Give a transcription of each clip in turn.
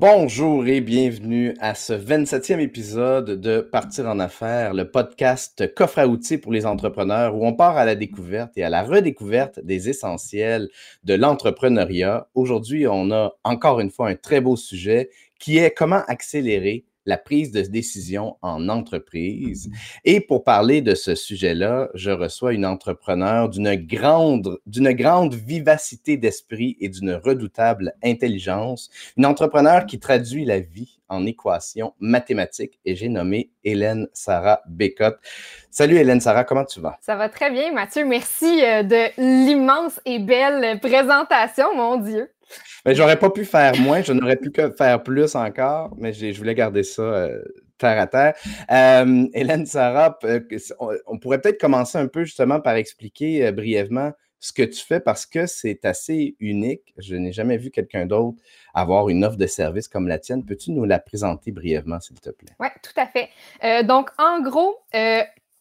Bonjour et bienvenue à ce 27e épisode de Partir en affaires, le podcast coffre à outils pour les entrepreneurs où on part à la découverte et à la redécouverte des essentiels de l'entrepreneuriat. Aujourd'hui, on a encore une fois un très beau sujet qui est comment accélérer la prise de décision en entreprise. Et pour parler de ce sujet-là, je reçois une entrepreneur d'une grande, d'une grande vivacité d'esprit et d'une redoutable intelligence, une entrepreneur qui traduit la vie en équations mathématiques et j'ai nommé Hélène Sarah Bécotte. Salut Hélène Sarah, comment tu vas? Ça va très bien, Mathieu. Merci euh, de l'immense et belle présentation, mon Dieu. Mais j'aurais pas pu faire moins, je n'aurais pu que faire plus encore, mais je voulais garder ça euh, terre à terre. Euh, Hélène Sarah, on, pourrait peut-être commencer un peu justement par expliquer euh, brièvement ce que tu fais parce que c'est assez unique. Je n'ai jamais vu quelqu'un d'autre avoir une offre de service comme la tienne. Peux-tu nous la présenter brièvement, s'il te plaît? Oui, tout à fait. donc, en gros,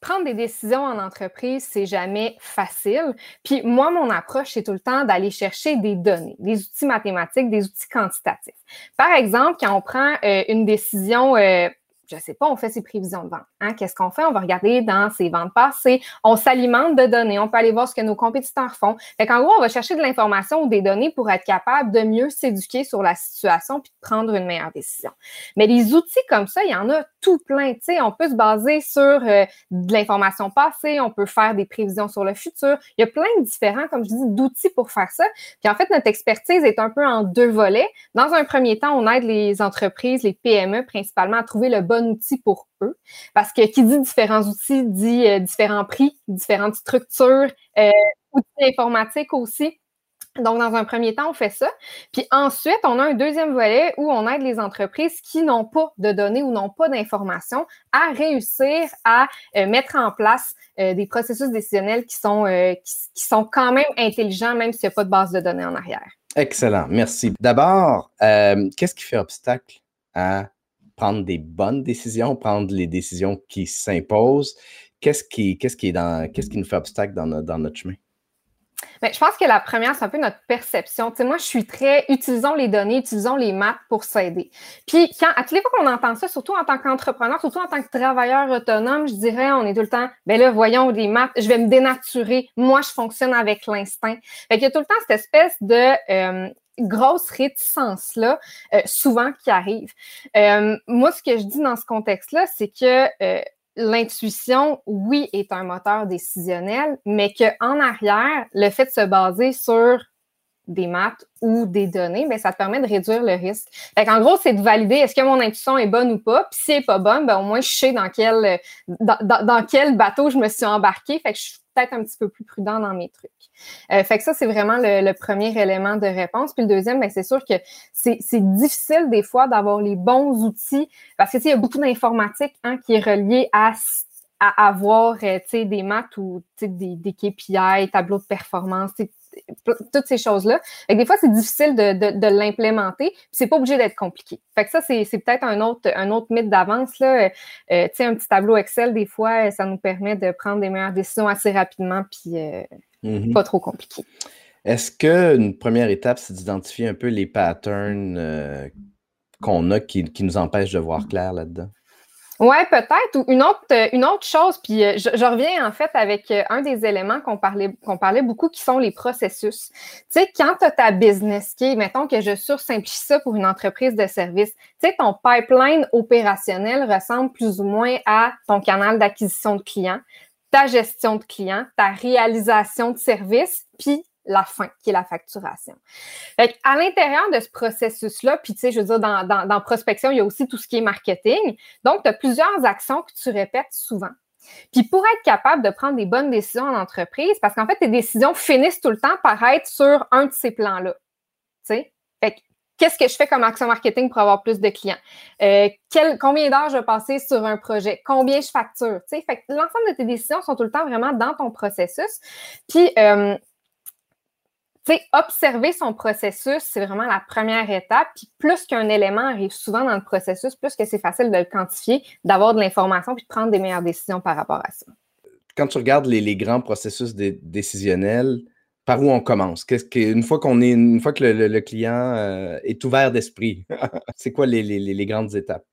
prendre des décisions en entreprise, c'est jamais facile. Puis moi, mon approche, c'est tout le temps d'aller chercher des données, des outils mathématiques, des outils quantitatifs. Par exemple, quand on prend euh, une décision euh, je sais pas, on fait ses prévisions de vente. Hein? Qu'est-ce qu'on fait? On va regarder dans ses ventes passées. On s'alimente de données. On peut aller voir ce que nos compétiteurs font. Fait qu'en gros, on va chercher de l'information ou des données pour être capable de mieux s'éduquer sur la situation puis de prendre une meilleure décision. Mais les outils comme ça, il y en a tout plein. sais, on peut se baser sur euh, de l'information passée. On peut faire des prévisions sur le futur. Il y a plein de différents, comme je dis, d'outils pour faire ça. Puis en fait, notre expertise est un peu en deux volets. Dans un premier temps, on aide les entreprises, les PME principalement, à trouver le bon outil pour eux. Parce que qui dit différents outils dit euh, différents prix, différentes structures, euh, outils informatiques aussi. Donc, dans un premier temps, on fait ça. Puis ensuite, on a un deuxième volet où on aide les entreprises qui n'ont pas de données ou n'ont pas d'informations à réussir à euh, mettre en place des processus décisionnels qui sont, qui, sont quand même intelligents, même s'il n'y a pas de base de données en arrière. Excellent, merci. D'abord, qu'est-ce qui fait obstacle à prendre des bonnes décisions, prendre les décisions qui s'imposent. Qu'est-ce qui, qui, qui nous fait obstacle dans, notre chemin? Bien, je pense que la première, c'est un peu notre perception. Tu sais, moi, je suis très utilisons les données, utilisons les maths pour s'aider. Puis, quand, à toutes les fois qu'on entend ça, surtout en tant qu'entrepreneur, surtout en tant que travailleur autonome, je dirais, on est tout le temps, ben là, voyons les maths, je vais me dénaturer. Moi, je fonctionne avec l'instinct. Fait qu'il y a tout le temps cette espèce de euh, grosse réticence-là, euh, souvent qui arrive. Euh, moi, ce que je dis dans ce contexte-là, c'est que euh, l'intuition, oui, est un moteur décisionnel, mais qu'en arrière, le fait de se baser sur des maths ou des données, ben, ça te permet de réduire le risque. en gros, c'est de valider est-ce que mon intuition est bonne ou pas. Puis si elle n'est pas bonne, ben, au moins je sais dans quel, dans, quel bateau je me suis embarqué. Fait que je suis peut-être un petit peu plus prudent dans mes trucs. Euh, fait que ça, c'est vraiment le, premier élément de réponse. Puis le deuxième, ben, c'est sûr que c'est difficile des fois d'avoir les bons outils parce que il y a beaucoup d'informatique hein, qui est relié à à avoir euh, des maths ou des, des KPI, tableaux de performance, toutes ces choses-là. Des fois, c'est difficile de, de, de l'implémenter, c'est pas obligé d'être compliqué. Fait que ça, c'est, peut-être un autre, un autre mythe d'avance. Là. Euh, un petit tableau Excel, des fois, ça nous permet de prendre des meilleures décisions assez rapidement, puis euh, mm-hmm. pas trop compliqué. Est-ce qu'une première étape, c'est d'identifier un peu les patterns euh, qu'on a qui, qui, nous empêchent de voir clair là-dedans? Oui, peut-être. Une autre, euh, une autre chose, puis euh, je, reviens en fait avec euh, un des éléments qu'on parlait, qu'on parlait beaucoup, qui sont les processus. Tu sais, quand tu as ta business qui mettons que je sursimplifie ça pour une entreprise de service, tu sais, ton pipeline opérationnel ressemble plus ou moins à ton canal d'acquisition de clients, ta gestion de clients, ta réalisation de services, puis la fin, qui est la facturation. Fait à l'intérieur de ce processus-là, puis tu sais, je veux dire, dans, prospection, il y a aussi tout ce qui est marketing. Donc, tu as plusieurs actions que tu répètes souvent. Puis pour être capable de prendre des bonnes décisions en entreprise, parce qu'en fait, tes décisions finissent tout le temps par être sur un de ces plans-là. Tu sais? Fait qu'est-ce que je fais comme action marketing pour avoir plus de clients? Euh, combien d'heures je vais passer sur un projet? Combien je facture? Tu sais? Fait l'ensemble de tes décisions sont tout le temps vraiment dans ton processus. Puis, euh, observer son processus, c'est vraiment la première étape. Puis plus qu'un élément arrive souvent dans le processus, plus que c'est facile de le quantifier, d'avoir de l'information puis de prendre des meilleures décisions par rapport à ça. Quand tu regardes les, grands processus décisionnels, par où on commence? Qu'est-ce que, une fois qu'on est, une fois que le, client euh, est ouvert d'esprit, c'est quoi les, grandes étapes?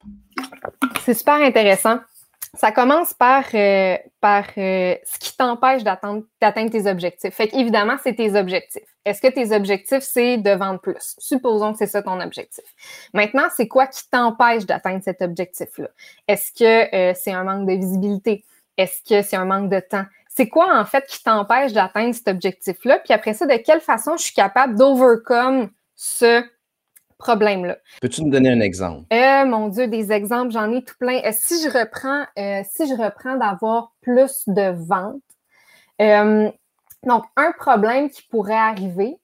C'est super intéressant. Ça commence par, euh, par euh, ce qui t'empêche d'atteindre tes objectifs. Fait évidemment, c'est tes objectifs. Est-ce que tes objectifs, c'est de vendre plus? Supposons que c'est ça ton objectif. Maintenant, c'est quoi qui t'empêche d'atteindre cet objectif-là? Est-ce que c'est un manque de visibilité? Est-ce que c'est un manque de temps? c'est quoi en fait qui t'empêche d'atteindre cet objectif-là? Puis après ça, de quelle façon je suis capable d'overcome ce problème-là. Peux-tu nous donner un exemple? Euh, mon Dieu, des exemples, j'en ai tout plein. Euh, si je reprends, euh, si je reprends d'avoir plus de ventes, donc un problème qui pourrait arriver,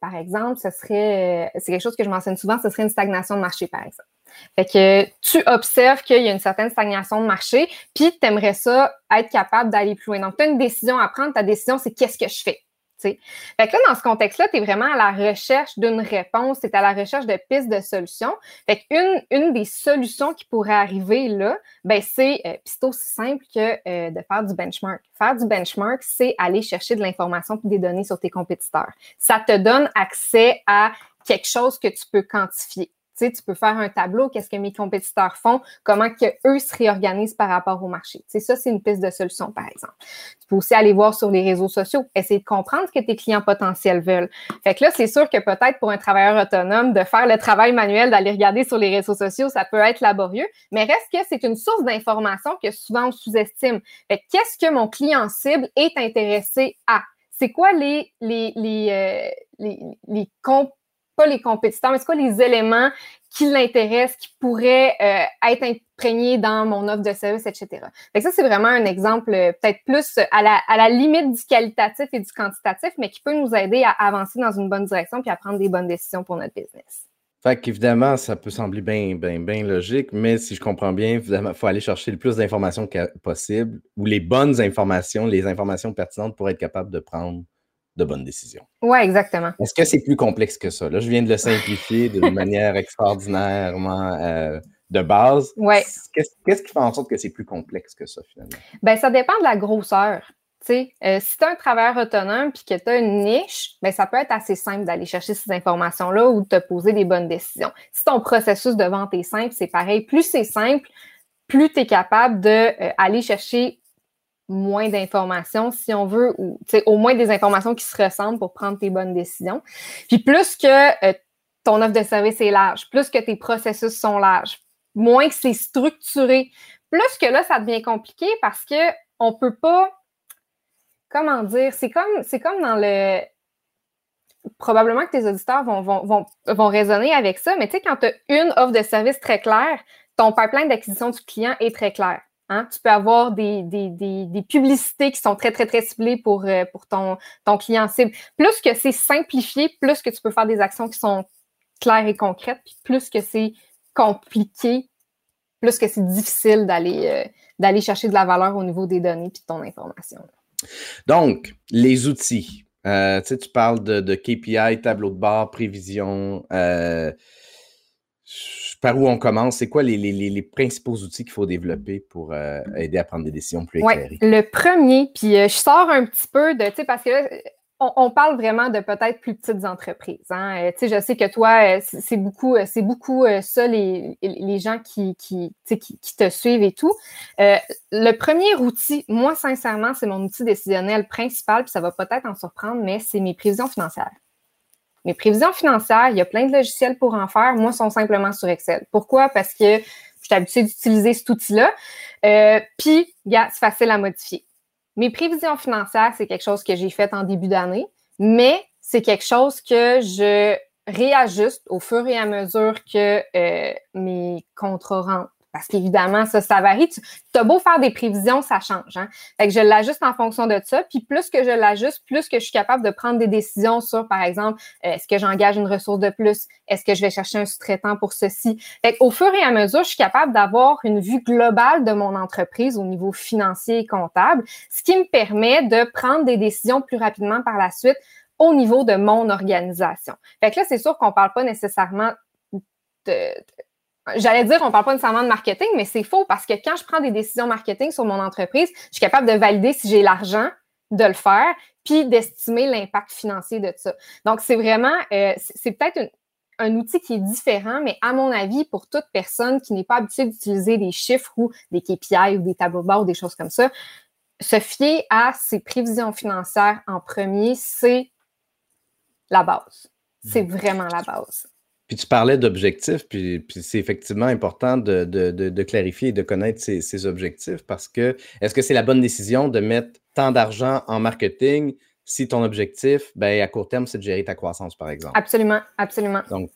par exemple, ce serait, c'est quelque chose que je mentionne souvent, ce serait une stagnation de marché, par exemple. Fait que tu observes qu'il y a une certaine stagnation de marché, puis tu aimerais ça être capable d'aller plus loin. Donc, tu as une décision à prendre. Ta décision, c'est qu'est-ce que je fais? Fait que là, dans ce contexte-là, tu es vraiment à la recherche d'une réponse, tu es à la recherche de pistes de solutions. Fait qu'une une des solutions qui pourrait arriver là, ben c'est, euh, aussi simple que euh, de faire du benchmark. Faire du benchmark, c'est aller chercher de l'information et des données sur tes compétiteurs. Ça te donne accès à quelque chose que tu peux quantifier tu peux faire un tableau, qu'est-ce que mes compétiteurs font, comment que eux se réorganisent par rapport au marché. C'est ça, c'est une piste de solution, par exemple. Tu peux aussi aller voir sur les réseaux sociaux, essayer de comprendre ce que tes clients potentiels veulent. Fait que là, c'est sûr que peut-être pour un travailleur autonome, de faire le travail manuel, d'aller regarder sur les réseaux sociaux, ça peut être laborieux, mais reste que c'est une source d'information que souvent on sous-estime. Qu'est-ce que mon client cible est intéressé à? C'est quoi les, les, les, euh, les, les pas les compétiteurs, mais c'est quoi les éléments qui l'intéressent, qui pourraient euh, être imprégnés dans mon offre de service, etc. Fait ça, c'est vraiment un exemple euh, peut-être plus à la, limite du qualitatif et du quantitatif, mais qui peut nous aider à avancer dans une bonne direction puis à prendre des bonnes décisions pour notre business. Fait qu'évidemment, ça peut sembler bien, bien, bien logique, mais si je comprends bien, il faut aller chercher le plus d'informations possible ou les bonnes informations, les informations pertinentes pour être capable de prendre de bonnes décisions. Oui, exactement. Est-ce que c'est plus complexe que ça? Là, je viens de le simplifier d'une manière extraordinairement euh, de base. Ouais. Qu'est-ce qui fait en sorte que c'est plus complexe que ça, finalement? Bien, ça dépend de la grosseur. Euh, si tu as un travailleur autonome puis que tu as une niche, ben, ça peut être assez simple d'aller chercher ces informations-là ou de te poser des bonnes décisions. Si ton processus de vente est simple, c'est pareil. Plus c'est simple, plus tu es capable d'aller euh, chercher moins d'informations, si on veut, ou au moins des informations qui se ressemblent pour prendre tes bonnes décisions. Puis plus que euh, ton offre de service est large, plus que tes processus sont larges, moins que c'est structuré, plus que là, ça devient compliqué parce que on peut pas, comment dire, c'est comme, c'est comme dans le, probablement que tes auditeurs vont, vont, vont, vont raisonner avec ça, mais tu sais, quand tu as une offre de service très claire, ton pipeline d'acquisition du client est très clair. Hein? Tu peux avoir des, des, des, publicités qui sont très, très, très ciblées pour, euh, pour ton, ton client cible. Plus que c'est simplifié, plus que tu peux faire des actions qui sont claires et concrètes, puis plus que c'est compliqué, plus que c'est difficile d'aller euh, d'aller chercher de la valeur au niveau des données puis de ton information. Donc, les outils. Euh, tu parles de, de, KPI, tableau de bord, prévision par où on commence? C'est quoi les, principaux outils qu'il faut développer pour euh, aider à prendre des décisions plus éclairées? le premier, puis euh, je sors un petit peu de, tu sais, parce que là, on, parle vraiment de peut-être plus petites entreprises. Hein? Euh, tu sais, je sais que toi, c'est beaucoup, c'est beaucoup ça, les, les gens qui, qui, qui, qui te suivent et tout. le premier outil, moi, sincèrement, c'est mon outil décisionnel principal, puis ça va peut-être en surprendre, mais c'est mes prévisions financières. Mes prévisions financières, il y a plein de logiciels pour en faire. Moi, sont simplement sur Excel. Pourquoi? Parce que je suis habituée d'utiliser cet outil-là. Euh, puis, c'est facile à modifier. Mes prévisions financières, c'est quelque chose que j'ai fait en début d'année, mais c'est quelque chose que je réajuste au fur et à mesure que euh, mes contrats rentrent parce qu'évidemment, ça, ça varie. Tu as beau faire des prévisions, ça change. Hein? Fait que je l'ajuste en fonction de ça. Puis plus que je l'ajuste, plus que je suis capable de prendre des décisions sur, par exemple, euh, est-ce que j'engage une ressource de plus? Est-ce que je vais chercher un sous-traitant pour ceci? Fait Au fur et à mesure, je suis capable d'avoir une vue globale de mon entreprise au niveau financier et comptable, ce qui me permet de prendre des décisions plus rapidement par la suite au niveau de mon organisation. Fait que là, c'est sûr qu'on parle pas nécessairement de, J'allais dire, on parle pas nécessairement de marketing, mais c'est faux parce que quand je prends des décisions marketing sur mon entreprise, je suis capable de valider si j'ai l'argent de le faire, puis d'estimer l'impact financier de ça. Donc, c'est vraiment, euh, c'est peut-être un outil qui est différent, mais à mon avis, pour toute personne qui n'est pas habituée d'utiliser des chiffres ou des KPI ou des tableaux de bord ou des choses comme ça, se fier à ses prévisions financières en premier, c'est la base. C'est mmh. vraiment la base. Puis tu parlais d'objectifs, puis, c'est effectivement important de, clarifier et de connaître ces, objectifs parce que est-ce que c'est la bonne décision de mettre tant d'argent en marketing si ton objectif, ben, à court terme, c'est de gérer ta croissance, par exemple? Absolument, absolument. Donc,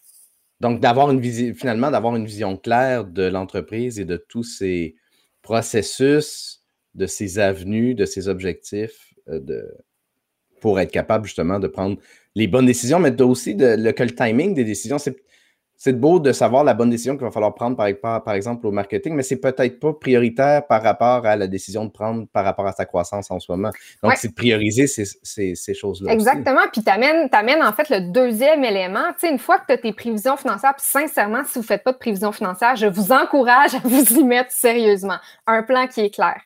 donc d'avoir une vision, finalement, d'avoir une vision claire de l'entreprise et de tous ces processus, de ces avenues, de ces objectifs, euh, de, pour être capable justement de prendre les bonnes décisions, mais aussi de, le, que timing des décisions, c'est c'est beau de savoir la bonne décision qu'il va falloir prendre par, par exemple au marketing, mais c'est peut-être pas prioritaire par rapport à la décision de prendre par rapport à sa croissance en ce moment. Donc, c'est de prioriser ces, ces, choses-là. Exactement. Puis, tu amènes, en fait le deuxième élément. Tu sais, une fois que tu as tes prévisions financières, puis sincèrement, si vous ne faites pas de prévisions financières, je vous encourage à vous y mettre sérieusement. Un plan qui est clair.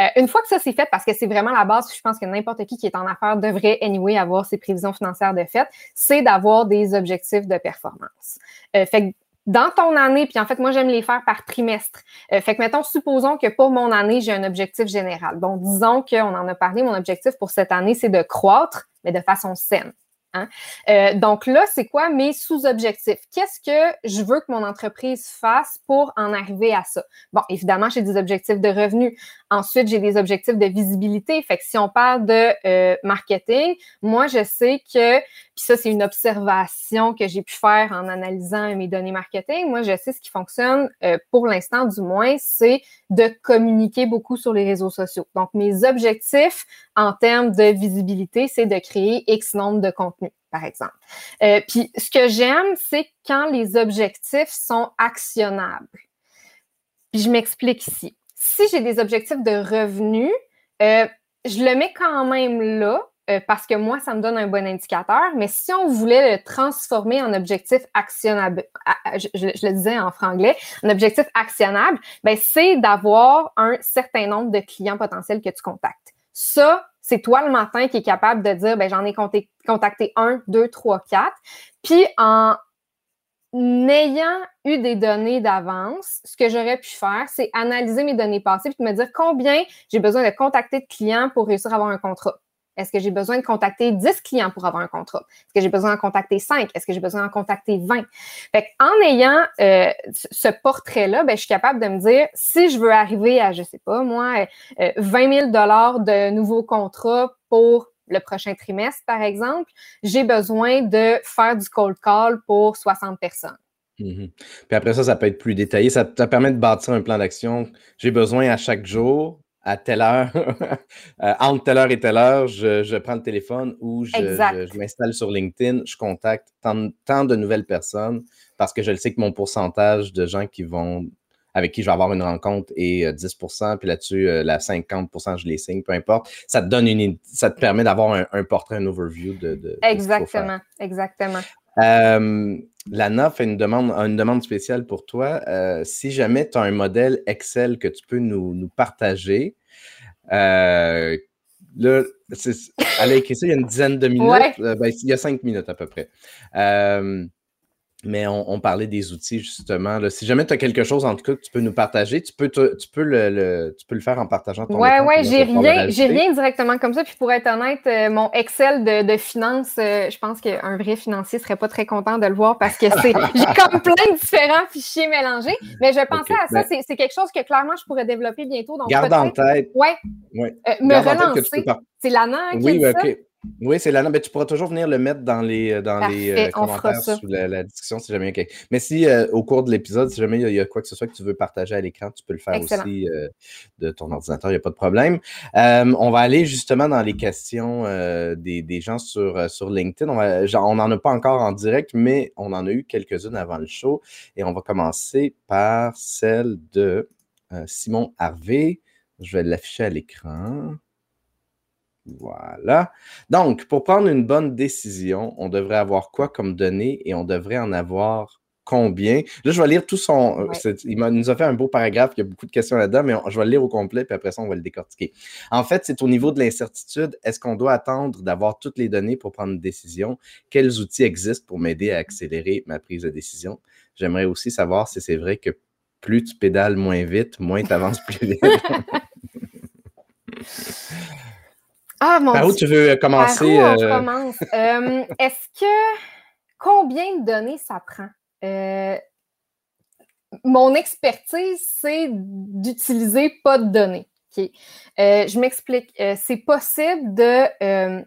Euh, une fois que ça c'est fait, parce que c'est vraiment la base, je pense que n'importe qui qui est en affaires devrait, anyway, avoir ses prévisions financières de fait, c'est d'avoir des objectifs de performance. Euh, fait que dans ton année, puis en fait, moi, j'aime les faire par trimestre. Euh, fait que, mettons, supposons que pour mon année, j'ai un objectif général. Bon, disons qu'on en a parlé, mon objectif pour cette année, c'est de croître, mais de façon saine. Hein. Euh, donc là, c'est quoi mes sous-objectifs? Qu'est-ce que je veux que mon entreprise fasse pour en arriver à ça? Bon, évidemment, j'ai des objectifs de revenus. Ensuite, j'ai des objectifs de visibilité. Fait que si on parle de euh, marketing, moi, je sais que, puis ça, c'est une observation que j'ai pu faire en analysant mes données marketing. Moi, je sais ce qui fonctionne euh, pour l'instant, du moins, c'est de communiquer beaucoup sur les réseaux sociaux. Donc, mes objectifs en termes de visibilité, c'est de créer X nombre de contenus par exemple. Euh, puis ce que j'aime, c'est quand les objectifs sont actionnables. Puis je m'explique ici si j'ai des objectifs de revenus, euh, je le mets quand même là euh, parce que moi, ça me donne un bon indicateur. Mais si on voulait le transformer en objectif actionnable, je, le disais en franglais, un objectif actionnable, ben, c'est d'avoir un certain nombre de clients potentiels que tu contactes. Ça, c'est toi le matin qui est capable de dire, ben, j'en ai contacté un, deux, trois, quatre. Puis en n'ayant eu des données d'avance, ce que j'aurais pu faire, c'est analyser mes données passées et me dire combien j'ai besoin de contacter de clients pour réussir à avoir un contrat. Est-ce que j'ai besoin de contacter 10 clients pour avoir un contrat? Est-ce que j'ai besoin de contacter 5? Est-ce que j'ai besoin de contacter 20? Fait en ayant euh, ce portrait-là, ben, je suis capable de me dire si je veux arriver à, je sais pas, moi, 20 000 de nouveaux contrats pour le prochain trimestre, par exemple, j'ai besoin de faire du cold call pour 60 personnes. Mhm. Puis après ça, ça peut être plus détaillé. Ça, te permet de bâtir un plan d'action. J'ai besoin à chaque jour, à telle heure, euh, entre telle heure et telle heure, je, prends le téléphone ou je, m'installe sur LinkedIn, je contacte tant, de nouvelles personnes parce que je le sais que mon pourcentage de gens qui vont avec qui je vais avoir une rencontre et 10% euh, puis là-dessus, euh, la 50% je les signe, peu importe. Ça te donne une ça te permet d'avoir un, portrait, un overview de. exactement, exactement. Euh, Lana fait une demande, une demande spéciale pour toi. si jamais tu as un modèle Excel que tu peux nous, partager, là, elle a écrit ça il y a une dizaine de minutes. Ben, il y a cinq minutes à peu près. Mais on, parlait des outils, justement. Si jamais tu as quelque chose, en tout cas, que tu peux nous partager, tu peux, tu peux, le, tu peux le faire en partageant ton Oui, oui, j'ai rien, j'ai rien directement comme ça. Puis pour être honnête, euh, mon Excel de, de finances, euh, je pense qu'un vrai financier serait pas très content de le voir parce que c'est j'ai comme plein de différents fichiers mélangés. Mais je pensais à ça, ben c'est quelque chose que clairement je pourrais développer bientôt. Donc garde en tête. Ouais. ouais. Euh, me relancer. C'est l'ANA qui oui, dit oui, c'est là. Mais tu pourras toujours venir le mettre dans les, euh, dans les euh, commentaires sous la, discussion si jamais il y a Mais si euh, au cours de l'épisode, si jamais il y, a, quoi que ce soit que tu veux partager à l'écran, tu peux le faire aussi de ton ordinateur, il n'y a pas de problème. on va aller justement dans les questions des, des, gens sur, sur LinkedIn. On n'en a pas encore en direct, mais on en a eu quelques-unes avant le show. Et on va commencer par celle de Simon Harvey. Je vais l'afficher à l'écran. Voilà. Donc, pour prendre une bonne décision, on devrait avoir quoi comme données et on devrait en avoir combien? Là, je vais lire tout son. Euh, il nous a fait un beau paragraphe, il y a beaucoup de questions là-dedans, mais je vais le lire au complet, puis après ça, on va le décortiquer. En fait, c'est au niveau de l'incertitude. Est-ce qu'on doit attendre d'avoir toutes les données pour prendre une décision? Quels outils existent pour m'aider à accélérer ma prise de décision? J'aimerais aussi savoir si c'est vrai que plus tu pédales moins vite, moins tu avances plus vite. ah, mon Par où tu veux commencer? Par où on euh? commence? Euh, est-ce que combien de données ça prend? Euh, mon expertise, c'est d'utiliser pas de données. je m'explique. c'est possible de, tu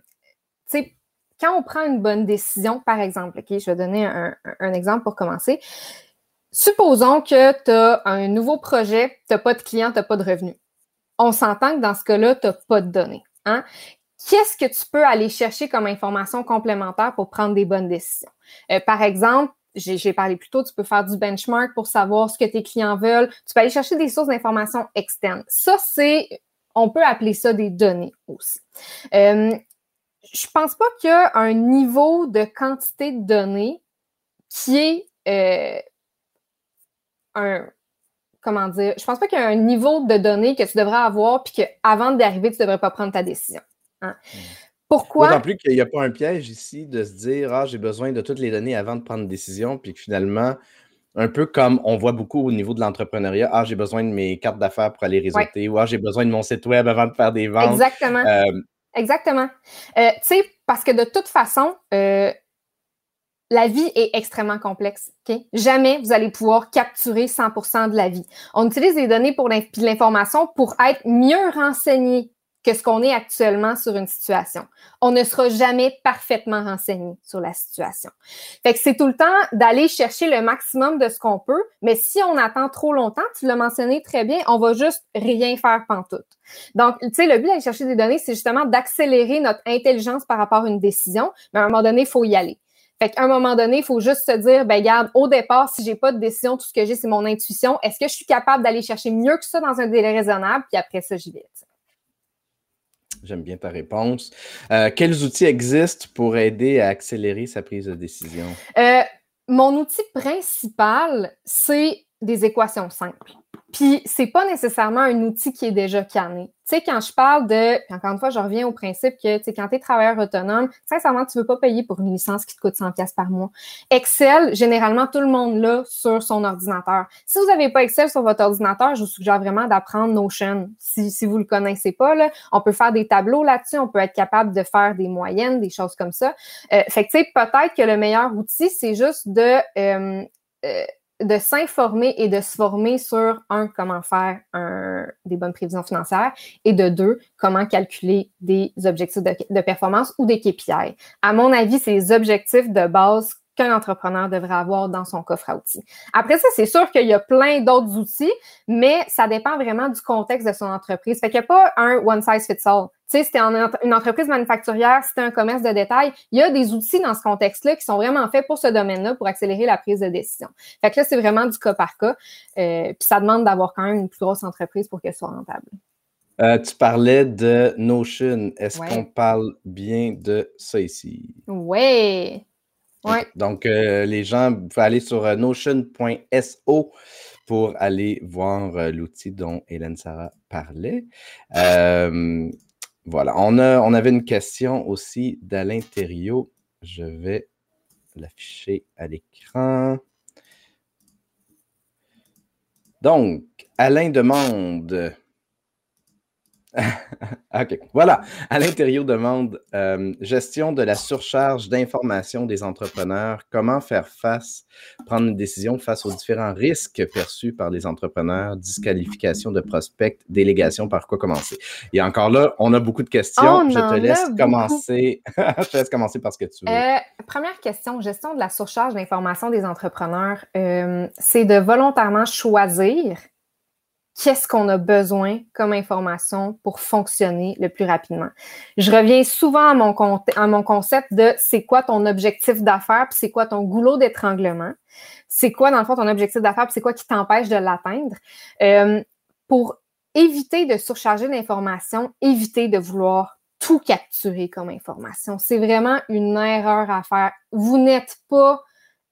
sais, quand on prend une bonne décision, par exemple, je vais donner un, un exemple pour commencer. Supposons que tu as un nouveau projet, tu n'as pas de clients, tu n'as pas de revenus. On s'entend que dans ce cas-là, tu n'as pas de données. Hein? Qu'est-ce que tu peux aller chercher comme information complémentaire pour prendre des bonnes décisions? Euh, par exemple, j'ai parlé plus tôt, tu peux faire du benchmark pour savoir ce que tes clients veulent. Tu peux aller chercher des sources d'informations externes. Ça, c'est, on peut appeler ça des données aussi. Euh, je pense pas qu'il y a un niveau de quantité de données qui est euh, un comment dire, je pense pas qu'il y a un niveau de données que tu devrais avoir puis qu'avant d'arriver, tu ne devrais pas prendre ta décision. Hein. Hmm. Pourquoi? D'autant plus qu'il n'y a pas un piège ici de se dire Ah, j'ai besoin de toutes les données avant de prendre une décision, puis que finalement, un peu comme on voit beaucoup au niveau de l'entrepreneuriat, ah, j'ai besoin de mes cartes d'affaires pour aller réseauter, ou ah, j'ai besoin de mon site web avant de faire des ventes. Exactement. Euh, Exactement. Euh, tu sais, parce que de toute façon, euh, la vie est extrêmement complexe. Jamais vous allez pouvoir capturer 100% de la vie. On utilise les données pour l'information pour être mieux renseigné que ce qu'on est actuellement sur une situation. On ne sera jamais parfaitement renseigné sur la situation. Fait que c'est tout le temps d'aller chercher le maximum de ce qu'on peut, mais si on attend trop longtemps, tu l'as mentionné très bien, on va juste rien faire pantoute. Donc, tu sais, le but d'aller chercher des données, c'est justement d'accélérer notre intelligence par rapport à une décision, mais à un moment donné, il faut y aller. Fait qu'à un moment donné, il faut juste se dire, ben garde, au départ, si j'ai pas de décision, tout ce que j'ai, c'est mon intuition. Est-ce que je suis capable d'aller chercher mieux que ça dans un délai raisonnable? Puis après ça, j'y vais. J'aime bien ta réponse. Euh, quels outils existent pour aider à accélérer sa prise de décision? Euh, mon outil principal, c'est des équations simples. Puis, c'est pas nécessairement un outil qui est déjà canné. Tu sais, quand je parle de, puis encore une fois, je reviens au principe que, tu sais, quand tu es travailleur autonome, sincèrement, tu veux pas payer pour une licence qui te coûte 100 pièces par mois. Excel, généralement, tout le monde l'a sur son ordinateur. Si vous n'avez pas Excel sur votre ordinateur, je vous suggère vraiment d'apprendre Notion. Si, si vous le connaissez pas, là, on peut faire des tableaux là-dessus, on peut être capable de faire des moyennes, des choses comme ça. Euh, fait que, tu sais, peut-être que le meilleur outil, c'est juste de... Euh, euh, de s'informer et de se former sur, un, comment faire des bonnes prévisions financières et de deux, comment calculer des objectifs de, performance ou des KPI. À mon avis, c'est les objectifs de base qu'un entrepreneur devrait avoir dans son coffre à outils. Après ça, c'est sûr qu'il y a plein d'autres outils, mais ça dépend vraiment du contexte de son entreprise. Fait qu'il n'y a pas un one size fits all. Tu sais, si une entreprise manufacturière, si un commerce de détail, il y a des outils dans ce contexte-là qui sont vraiment faits pour ce domaine-là, pour accélérer la prise de décision. Fait que là, c'est vraiment du cas par cas. Euh, puis ça demande d'avoir quand même une plus grosse entreprise pour qu'elle soit rentable. Euh, tu parlais de Notion. Est-ce qu'on parle bien de ça ici? Oui. Donc, euh, les gens peuvent aller sur euh, notion.so pour aller voir euh, l'outil dont Hélène Sarah parlait. voilà. On, avait une question aussi d'Alain. Je vais l'afficher à l'écran. Donc, Alain demande OK. Voilà. À l'intérieur demande euh, gestion de la surcharge d'informations des entrepreneurs. Comment faire face, prendre une décision face aux différents risques perçus par les entrepreneurs, disqualification de prospects, délégation, par quoi commencer? Et encore là, on a beaucoup de questions. Je te laisse commencer. Je te laisse commencer par ce que tu veux. Euh, première question, gestion de la surcharge d'informations des entrepreneurs. Euh, c'est de volontairement choisir qu'est-ce qu'on a besoin comme information pour fonctionner le plus rapidement. Je reviens souvent à mon, concept de c'est quoi ton objectif d'affaires, puis c'est quoi ton goulot d'étranglement. C'est quoi, dans le fond, ton objectif d'affaires, puis c'est quoi qui t'empêche de l'atteindre. Euh, pour éviter de surcharger l'information, éviter de vouloir tout capturer comme information. C'est vraiment une erreur à faire. Vous n'êtes pas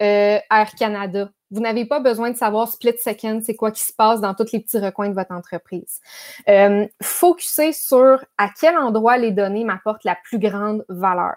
euh, Air Canada Vous n'avez pas besoin de savoir split second, c'est quoi qui se passe dans tous les petits recoins de votre entreprise. Euh, focussez sur à quel endroit les données m'apportent la plus grande valeur.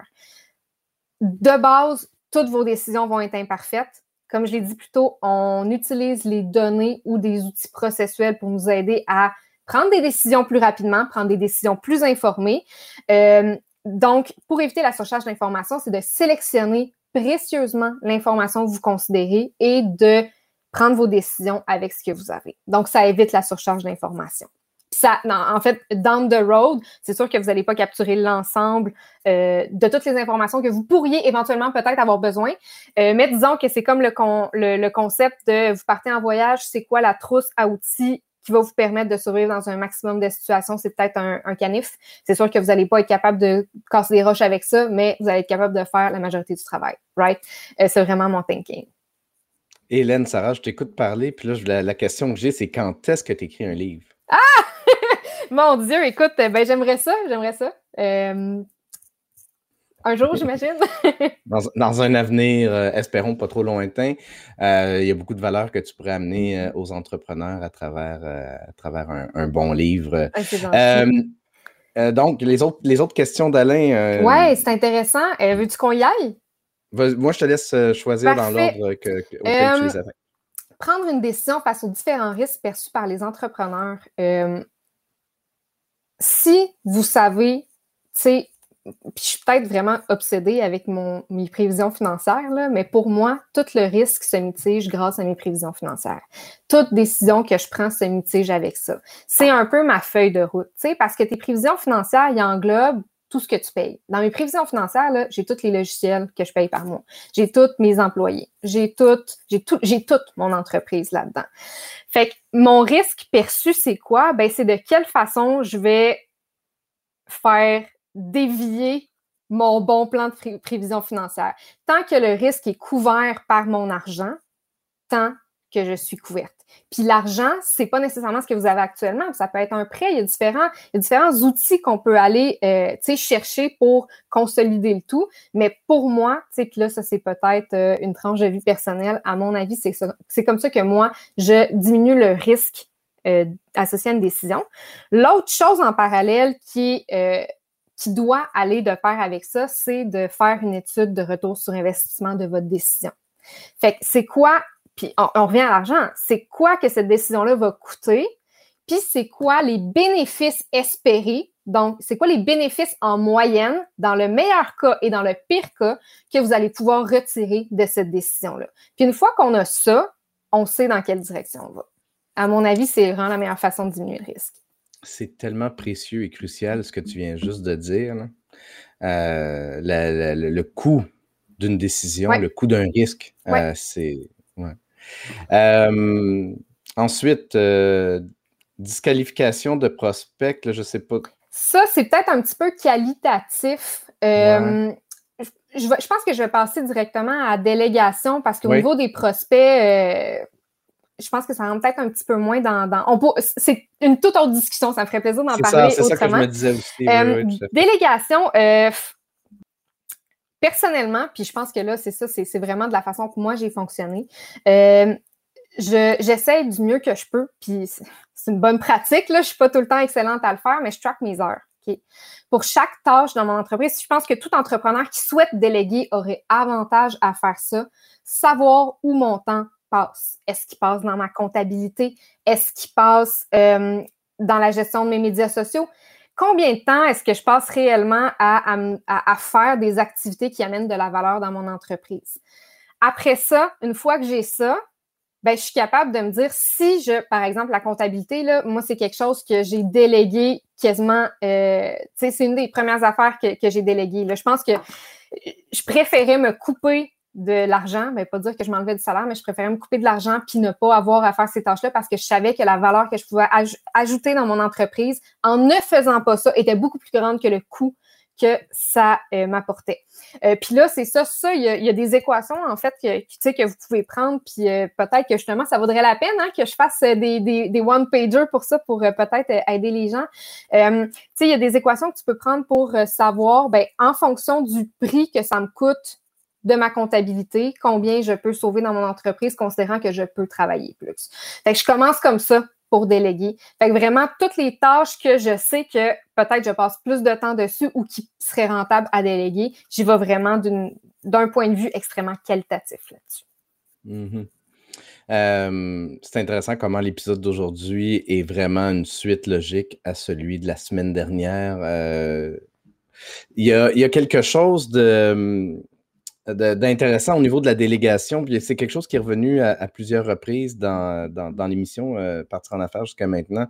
De base, toutes vos décisions vont être imparfaites. Comme je l'ai dit plus tôt, on utilise les données ou des outils processuels pour nous aider à prendre des décisions plus rapidement, prendre des décisions plus informées. Euh, donc, pour éviter la surcharge d'informations, c'est de sélectionner précieusement l'information que vous considérez et de prendre vos décisions avec ce que vous avez. Donc, ça évite la surcharge d'informations. Ça, en fait, down the road, c'est sûr que vous n'allez pas capturer l'ensemble euh, de toutes les informations que vous pourriez éventuellement peut-être avoir besoin. Euh, mais disons que c'est comme le, le, concept de vous partez en voyage, c'est quoi la trousse à outils qui va vous permettre de survivre dans un maximum de situations, c'est peut-être un, canif. C'est sûr que vous n'allez pas être capable de casser des roches avec ça, mais vous allez être capable de faire la majorité du travail, right? Euh, c'est vraiment mon thinking. Hélène, Sarah, je t'écoute parler, puis là, la, question que j'ai, c'est quand est-ce que tu écris un livre? Ah! Mon Dieu, écoute, ben j'aimerais ça, j'aimerais ça. Euh, un jour, j'imagine. dans, un avenir, euh, espérons pas trop lointain, euh, il y a beaucoup de valeurs que tu pourrais amener euh, aux entrepreneurs à travers, à travers un, bon livre. Ah, donc, les autres, les autres questions d'Alain. oui, c'est intéressant. Veux-tu qu'on y aille? Moi, je te laisse choisir dans l'ordre que, auquel tu les avais. Prendre une décision face aux différents risques perçus par les entrepreneurs. si vous savez, tu sais, je suis peut-être vraiment obsédée avec mon, mes prévisions financières, là, mais pour moi, tout le risque se mitige grâce à mes prévisions financières. Toute décision que je prends se mitige avec ça. C'est un peu ma feuille de route, parce que tes prévisions financières, ils englobent tout ce que tu payes. Dans mes prévisions financières, j'ai tous les logiciels que je paye par mois. J'ai tous mes employés. J'ai j'ai j'ai toute mon entreprise là-dedans. Fait que mon risque perçu, c'est quoi? Ben, c'est de quelle façon je vais faire dévier mon bon plan de prévision financière. Tant que le risque est couvert par mon argent, tant que je suis couverte. Puis l'argent, c'est pas nécessairement ce que vous avez actuellement. Ça peut être un prêt. Il y a différents, outils qu'on peut aller euh, chercher pour consolider le tout. Mais pour moi, tu là, ça c'est peut-être euh, une tranche de vie personnelle. À mon avis, c'est comme ça que moi, je diminue le risque euh, associé à une décision. L'autre chose en parallèle qui est qui doit aller de pair avec ça, c'est de faire une étude de retour sur investissement de votre décision. Fait que c'est quoi, puis on, revient à l'argent, c'est quoi que cette décision-là va coûter, puis c'est quoi les bénéfices espérés, donc c'est quoi les bénéfices en moyenne, dans le meilleur cas et dans le pire cas, que vous allez pouvoir retirer de cette décision-là. Puis une fois qu'on a ça, on sait dans quelle direction on va. À mon avis, c'est vraiment la meilleure façon de diminuer le risque. C'est tellement précieux et crucial ce que tu viens juste de dire. Euh, le coût d'une décision, le coût d'un risque, euh, c'est. Euh, ensuite, disqualification de prospect, je ne sais pas. Ça, c'est peut-être un petit peu qualitatif. Je, pense que je vais passer directement à délégation parce qu'au niveau des prospects, je pense que ça rentre peut-être un petit peu moins dans. c'est une toute autre discussion, ça me ferait plaisir d'en parler ça, autrement. Ça que je me disais aussi. Euh, délégation, euh, personnellement, puis je pense que là, c'est ça, c'est vraiment de la façon que moi j'ai fonctionné. Euh, j'essaie du mieux que je peux, puis c'est une bonne pratique. Là, je suis pas tout le temps excellente à le faire, mais je track mes heures. Pour chaque tâche dans mon entreprise, je pense que tout entrepreneur qui souhaite déléguer aurait avantage à faire ça, savoir où mon temps est-ce qu'il passe dans ma comptabilité? Est-ce qu'il passe euh, dans la gestion de mes médias sociaux? Combien de temps est-ce que je passe réellement à, faire des activités qui amènent de la valeur dans mon entreprise? Après ça, une fois que j'ai ça, ben, je suis capable de me dire si je, par exemple, la comptabilité, là, moi, c'est quelque chose que j'ai délégué quasiment, euh, c'est une des premières affaires que, que j'ai déléguées. Je pense que je préférais me couper de l'argent, mais pas dire que je m'enlevais du salaire, mais je préférais me couper de l'argent puis ne pas avoir à faire ces tâches-là parce que je savais que la valeur que je pouvais ajouter dans mon entreprise en ne faisant pas ça était beaucoup plus grande que le coût que ça euh, m'apportait. Euh, puis là, c'est ça, ça, il y, a, des équations en fait que, sais, que vous pouvez prendre, puis euh, peut-être que justement, ça vaudrait la peine hein, que je fasse des, des, des one-pagers pour ça, pour peut-être aider les gens. tu sais, il y a des équations que tu peux prendre pour savoir, ben, en fonction du prix que ça me coûte de ma comptabilité, combien je peux sauver dans mon entreprise, considérant que je peux travailler plus. Fait que je commence comme ça pour déléguer. Fait que vraiment, toutes les tâches que je sais que peut-être je passe plus de temps dessus ou qui seraient rentables à déléguer, j'y vais vraiment d'un point de vue extrêmement qualitatif là-dessus. Mm-hmm. Euh, c'est intéressant comment l'épisode d'aujourd'hui est vraiment une suite logique à celui de la semaine dernière. Euh, il, y a, quelque chose de, d'intéressant au niveau de la délégation. C'est quelque chose qui est revenu à, plusieurs reprises dans, l'émission euh, Partir en affaires jusqu'à maintenant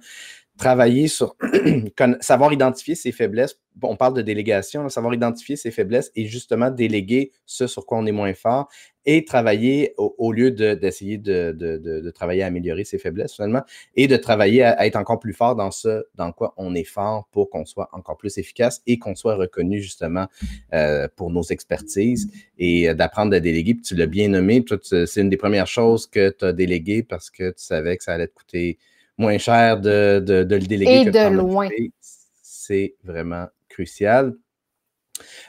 travailler sur savoir identifier ses faiblesses. On parle de délégation, savoir identifier ses faiblesses et justement déléguer ce sur quoi on est moins fort et travailler au, lieu d'essayer de, travailler à améliorer ses faiblesses finalement et de travailler à, être encore plus fort dans ce dans quoi on est fort pour qu'on soit encore plus efficace et qu'on soit reconnu justement euh, pour nos expertises et d'apprendre à déléguer. Puis tu l'as bien nommé, c'est une des premières choses que tu as délégué parce que tu savais que ça allait te coûter moins cher de, le déléguer. Et de loin. C'est vraiment crucial.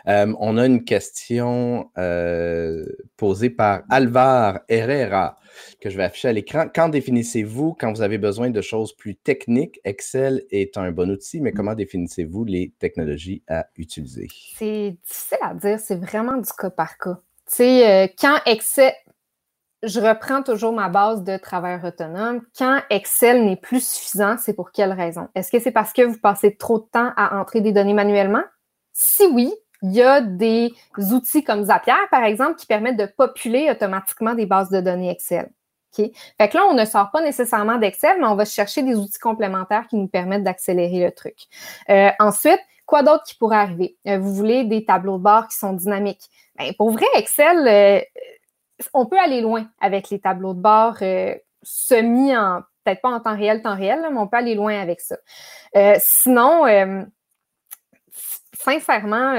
Euh, on a une question euh, posée par Alvar Herrera que je vais afficher à l'écran. Quand définissez-vous, quand vous avez besoin de choses plus techniques, Excel est un bon outil, mais comment définissez-vous les technologies à utiliser? C'est difficile à dire, c'est vraiment du cas par cas. Tu sais, euh, quand Excel, je reprends toujours ma base de travail autonome. Quand Excel n'est plus suffisant, c'est pour quelle raison? Est-ce que c'est parce que vous passez trop de temps à entrer des données manuellement? Si oui, il y a des outils comme Zapier, par exemple, qui permettent de populer automatiquement des bases de données Excel. OK? Fait que là, on ne sort pas nécessairement d'Excel, mais on va chercher des outils complémentaires qui nous permettent d'accélérer le truc. Euh, ensuite, quoi d'autre qui pourrait arriver? Euh, vous voulez des tableaux de bord qui sont dynamiques. Ben, pour vrai, Excel, euh, on peut aller loin avec les tableaux de bord euh, semi en, peut-être pas en temps réel, temps réel, mais on peut aller loin avec ça. Euh, sinon, euh, sincèrement,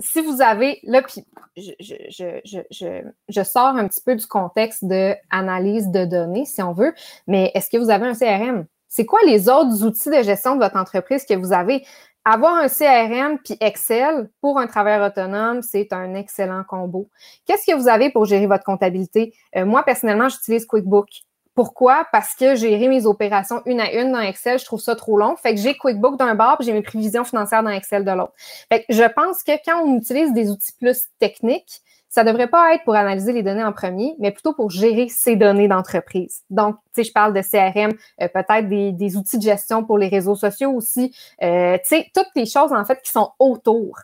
si vous avez, là, puis je, sors un petit peu du contexte de de données, si on veut, mais est-ce que vous avez un CRM? C'est quoi les autres outils de gestion de votre entreprise que vous avez? Avoir un CRM puis Excel pour un travailleur autonome, c'est un excellent combo. Qu'est-ce que vous avez pour gérer votre comptabilité? Euh, moi, personnellement, j'utilise QuickBook. Pourquoi? Parce que gérer mes opérations une à une dans Excel, je trouve ça trop long. Fait que j'ai QuickBook d'un bord, j'ai mes prévisions financières dans Excel de l'autre. Fait que je pense que quand on utilise des outils plus techniques, ça devrait pas être pour analyser les données en premier, mais plutôt pour gérer ces données d'entreprise. Donc, tu sais, je parle de CRM, euh, peut-être des, outils de gestion pour les réseaux sociaux aussi, euh, tu sais, toutes les choses en fait qui sont autour.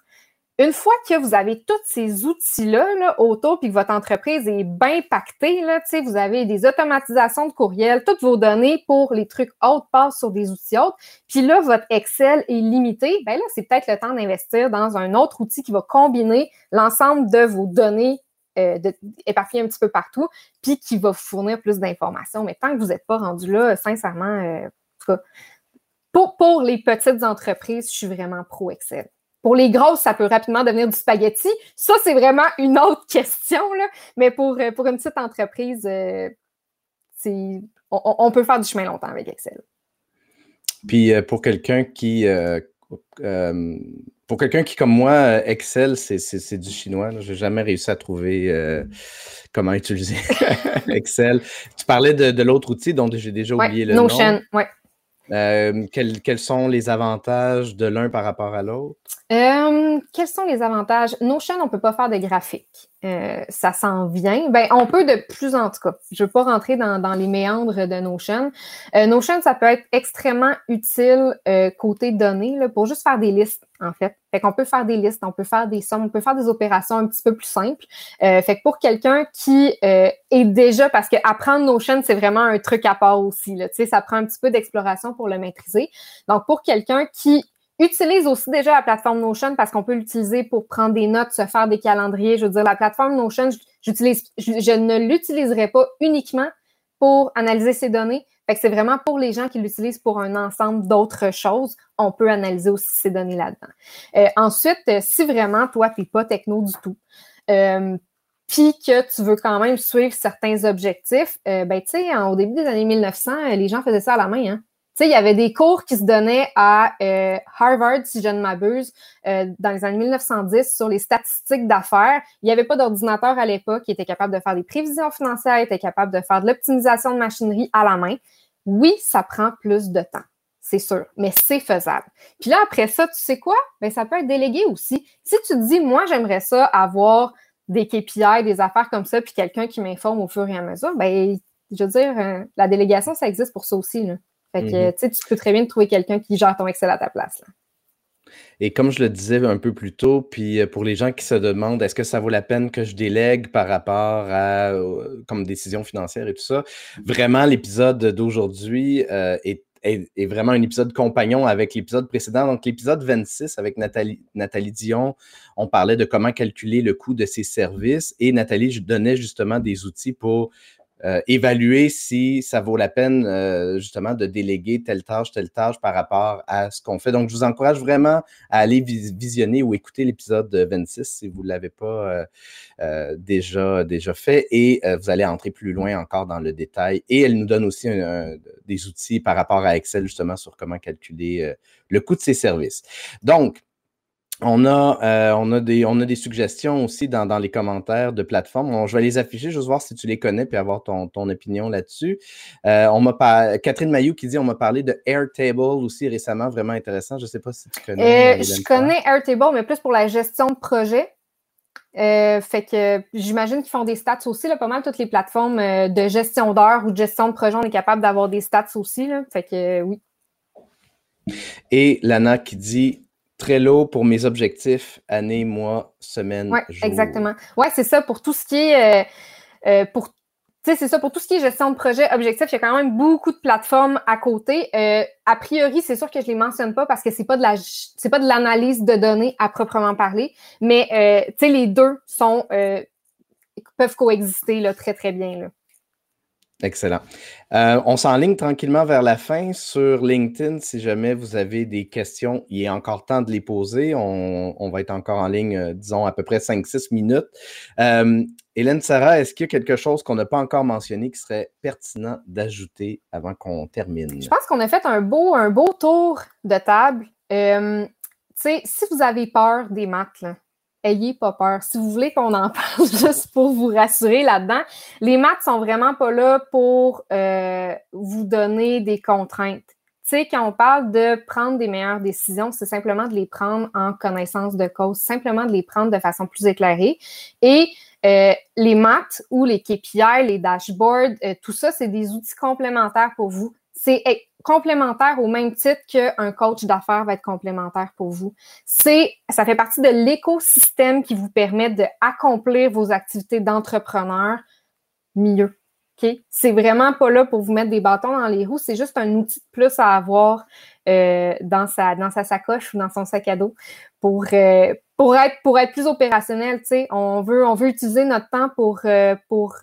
Une fois que vous avez tous ces outils-là là, autour, puis que votre entreprise est bien pactée, vous avez des automatisations de courriel, toutes vos données pour les trucs autres passent sur des outils autres, puis là, votre Excel est limité, ben là, c'est peut-être le temps d'investir dans un autre outil qui va combiner l'ensemble de vos données euh, éparpillées un petit peu partout, puis qui va vous fournir plus d'informations. Mais tant que vous n'êtes pas rendu là, sincèrement, euh, pour les petites entreprises, je suis vraiment pro Excel. Pour les grosses, ça peut rapidement devenir du spaghetti. Ça, c'est vraiment une autre question. Là. Mais pour, euh, pour une petite entreprise, euh, on, peut faire du chemin longtemps avec Excel. Puis euh, pour quelqu'un qui, pour quelqu'un qui, comme moi, Excel, c'est du chinois. Je n'ai jamais réussi à trouver comment utiliser Excel. Tu parlais de, l'autre outil dont j'ai déjà oublié le nom. Notion, oui. Euh, quels, sont les avantages de l'un par rapport à l'autre? Euh, quels sont les avantages? Notion, on ne peut pas faire de graphique. Euh, ça s'en vient. Ben, on peut de plus en tout cas. Je ne veux pas rentrer dans, les méandres de Notion. Euh, Notion, ça peut être extrêmement utile euh, côté données pour juste faire des listes, en fait. Fait qu'on peut faire des listes, on peut faire des sommes, on peut faire des opérations un petit peu plus simples. Fait que pour quelqu'un qui est déjà, parce que apprendre Notion, c'est vraiment un truc à part aussi. Là, ça prend un petit peu d'exploration pour le maîtriser. Donc, pour quelqu'un qui Utilise aussi déjà la plateforme Notion parce qu'on peut l'utiliser pour prendre des notes, se faire des calendriers. Je veux dire, la plateforme Notion, j'utilise, je, ne l'utiliserai pas uniquement pour analyser ces données. C'est vraiment pour les gens qui l'utilisent pour un ensemble d'autres choses. On peut analyser aussi ces données là-dedans. Euh, ensuite, euh, si vraiment toi, tu n'es pas techno du tout, euh, puis que tu veux quand même suivre certains objectifs, ben tu sais, au début des années 1900, les gens faisaient ça à la main. Hein? Sais, il y avait des cours qui se donnaient à euh, Harvard, si je ne m'abuse, euh, dans les années 1910 sur les statistiques d'affaires. Il n'y avait pas d'ordinateur à l'époque qui était capable de faire des prévisions financières, était capable de faire de l'optimisation de machinerie à la main. Oui, ça prend plus de temps c'est sûr, mais c'est faisable. Puis là, après ça, tu sais quoi? Ben, ça peut être délégué aussi. Si tu te dis, moi, j'aimerais ça avoir des KPI, des affaires comme ça, puis quelqu'un qui m'informe au fur et à mesure, ben, je veux dire, euh, la délégation, ça existe pour ça aussi. Là. Fait que, mm-hmm. tu sais, tu peux très bien trouver quelqu'un qui gère ton Excel à ta place. Et comme je le disais un peu plus tôt, puis euh, pour les gens qui se demandent est-ce que ça vaut la peine que je délègue par rapport à euh, comme décision financière et tout ça, vraiment l'épisode d'aujourd'hui est est, vraiment un épisode compagnon avec l'épisode précédent. Donc, l'épisode 26 avec Nathalie, Nathalie Dion, on parlait de comment calculer le coût de ses services et Nathalie donnait justement des outils pour euh, évaluer si ça vaut la peine euh, justement de déléguer telle tâche, telle tâche par rapport à ce qu'on fait. Donc, je vous encourage vraiment à aller visionner ou écouter l'épisode 26 si vous ne l'avez pas euh, déjà, déjà fait et vous allez entrer plus loin encore dans le détail. Et elle nous donne aussi des outils par rapport à Excel justement sur comment calculer le coût de ses services. Donc, on a, euh, on, a des, on a des suggestions aussi dans, dans les commentaires de plateforme. je vais les afficher, juste voir si tu les connais puis avoir ton, ton opinion là-dessus. Euh, on m'a Catherine Mayou qui dit on m'a parlé de Airtable aussi récemment, vraiment intéressant. Je ne sais pas si tu connais. Euh, je connais Airtable, mais plus pour la gestion de projet. fait que j'imagine qu'ils font des stats aussi, là, pas mal toutes les plateformes de gestion d'heures ou de gestion de projet, on est capable d'avoir des stats aussi. Là, fait que oui. Et Lana qui dit Trello pour mes objectifs, année, mois, semaine, ouais, Exactement. Oui, c'est ça. Pour tout ce qui est. Euh, euh, pour c'est ça, pour tout ce qui est gestion de projet, objectif, il y a quand même beaucoup de plateformes à côté. Euh, a priori, c'est sûr que je les mentionne pas parce que c'est pas de la c'est pas de l'analyse de données à proprement parler, mais euh, tu sais, les deux sont peuvent coexister là, très, très bien. Là. Excellent. Euh, on s'enligne tranquillement vers la fin sur LinkedIn. Si jamais vous avez des questions, il est encore temps de les poser. On, va être encore en ligne, euh, disons, à peu près 5-6 minutes. Euh, Hélène Sarah, est-ce qu'il y a quelque chose qu'on n'a pas encore mentionné qui serait pertinent d'ajouter avant qu'on termine? Je pense qu'on a fait un beau, un beau tour de table. si vous avez peur des maths, là, ayez pas peur. Si vous voulez qu'on en parle juste pour vous rassurer là-dedans, les maths sont vraiment pas là pour euh, vous donner des contraintes. Tu sais, quand on parle de prendre des meilleures décisions, c'est simplement de les prendre en connaissance de cause, simplement de les prendre de façon plus éclairée. Et euh, les maths ou les KPI, les dashboards, euh, tout ça, c'est des outils complémentaires pour vous. C'est complémentaire au même titre qu'un coach d'affaires va être complémentaire pour vous. C'est, ça fait partie de l'écosystème qui vous permet d'accomplir vos activités d'entrepreneur mieux. Okay? C'est vraiment pas là pour vous mettre des bâtons dans les roues, c'est juste un outil de plus à avoir euh, dans, sa, sacoche ou dans son sac à dos pour, euh, être, pour être plus opérationnel. On veut, on veut utiliser notre temps pour, euh, pour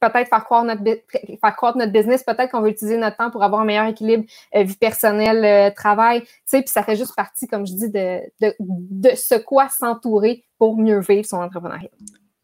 peut-être faire croire notre faire croître notre business, peut-être qu'on veut utiliser notre temps pour avoir un meilleur équilibre euh, vie personnelle, euh, travail, tu sais, puis ça fait juste partie, comme je dis, de, de, de ce quoi s'entourer pour mieux vivre son entrepreneuriat.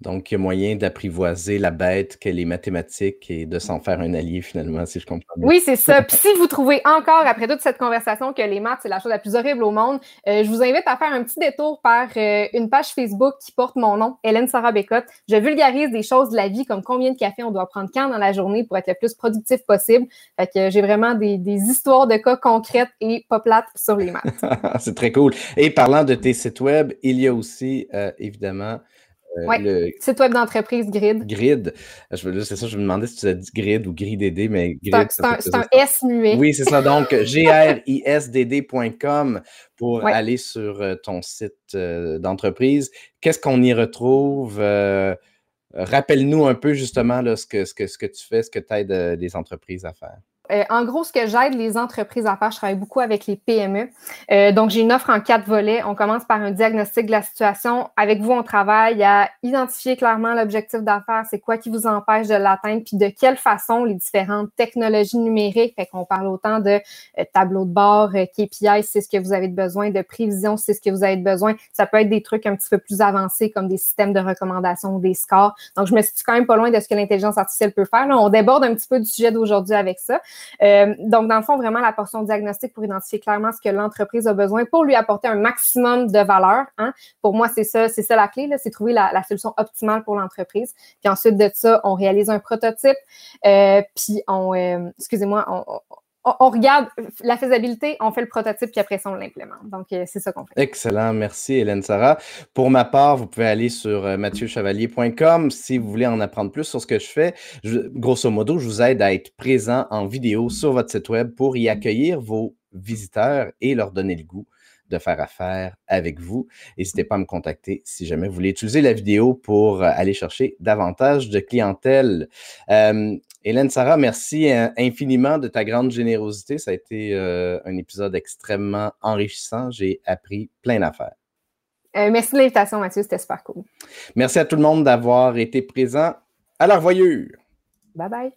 Donc, il y a moyen d'apprivoiser la bête qu'est les mathématiques et de s'en faire un allié finalement, si je comprends bien. Oui, c'est ça. Puis si vous trouvez encore, après toute cette conversation, que les maths, c'est la chose la plus horrible au monde, euh, je vous invite à faire un petit détour par euh, une page Facebook qui porte mon nom, Hélène Sarah Bécotte. Je vulgarise des choses de la vie, comme combien de café on doit prendre quand dans la journée pour être le plus productif possible. Fait que j'ai vraiment des, histoires de cas concrètes et pas plates sur les maths. c'est très cool. Et parlant de tes sites web, il y a aussi, euh, évidemment, oui, le... site web d'entreprise Grid. Grid. C'est ça, je me demandais si tu as dit Grid ou Grid mais Grid. C'est un, un, S muet. Oui, c'est ça. Donc, grisdd.com pour aller sur euh, ton site euh, d'entreprise. Qu'est-ce qu'on y retrouve? Rappelle-nous un peu justement là, ce, que, ce, que, ce que tu fais, ce que tu aides les entreprises à faire. Euh, en gros, ce que j'aide les entreprises à faire, je travaille beaucoup avec les PME. Euh, donc, j'ai une offre en quatre volets. On commence par un diagnostic de la situation. Avec vous, on travaille à identifier clairement l'objectif d'affaires, c'est quoi qui vous empêche de l'atteindre, puis de quelle façon les différentes technologies numériques, fait qu'on parle autant de euh, tableau de bord, KPI, c'est ce que vous avez besoin, de prévision, c'est ce que vous avez besoin. Ça peut être des trucs un petit peu plus avancés comme des systèmes de recommandation ou des scores. Donc, je me situe quand même pas loin de ce que l'intelligence artificielle peut faire. On déborde un petit peu du sujet d'aujourd'hui avec ça. Donc, dans le fond, vraiment la portion diagnostic pour identifier clairement ce que l'entreprise a besoin pour lui apporter un maximum de valeur. Hein. Pour moi, c'est ça, c'est ça la clé, c'est trouver la, la, solution optimale pour l'entreprise. Puis ensuite de ça, on réalise un prototype, puis on, excusez-moi, on, on, regarde la faisabilité, on fait le prototype, puis après ça, on l'implémente. Donc, euh, c'est ça qu'on fait. Excellent. Merci, Hélène Sarah. Pour ma part, vous pouvez aller sur euh, mathieuchevalier.com si vous voulez en apprendre plus sur ce que je fais. grosso modo, je vous aide à être présent en vidéo sur votre site web pour y accueillir vos visiteurs et leur donner le goût de faire affaire avec vous. N'hésitez pas à me contacter si jamais vous voulez utiliser la vidéo pour euh, aller chercher davantage de clientèle. Euh, Hélène Sarah, merci infiniment de ta grande générosité. Ça a été euh, un épisode extrêmement enrichissant. J'ai appris plein d'affaires. merci de l'invitation, Mathieu. C'était super cool. Merci à tout le monde d'avoir été présent. À la revoyure. Bye bye.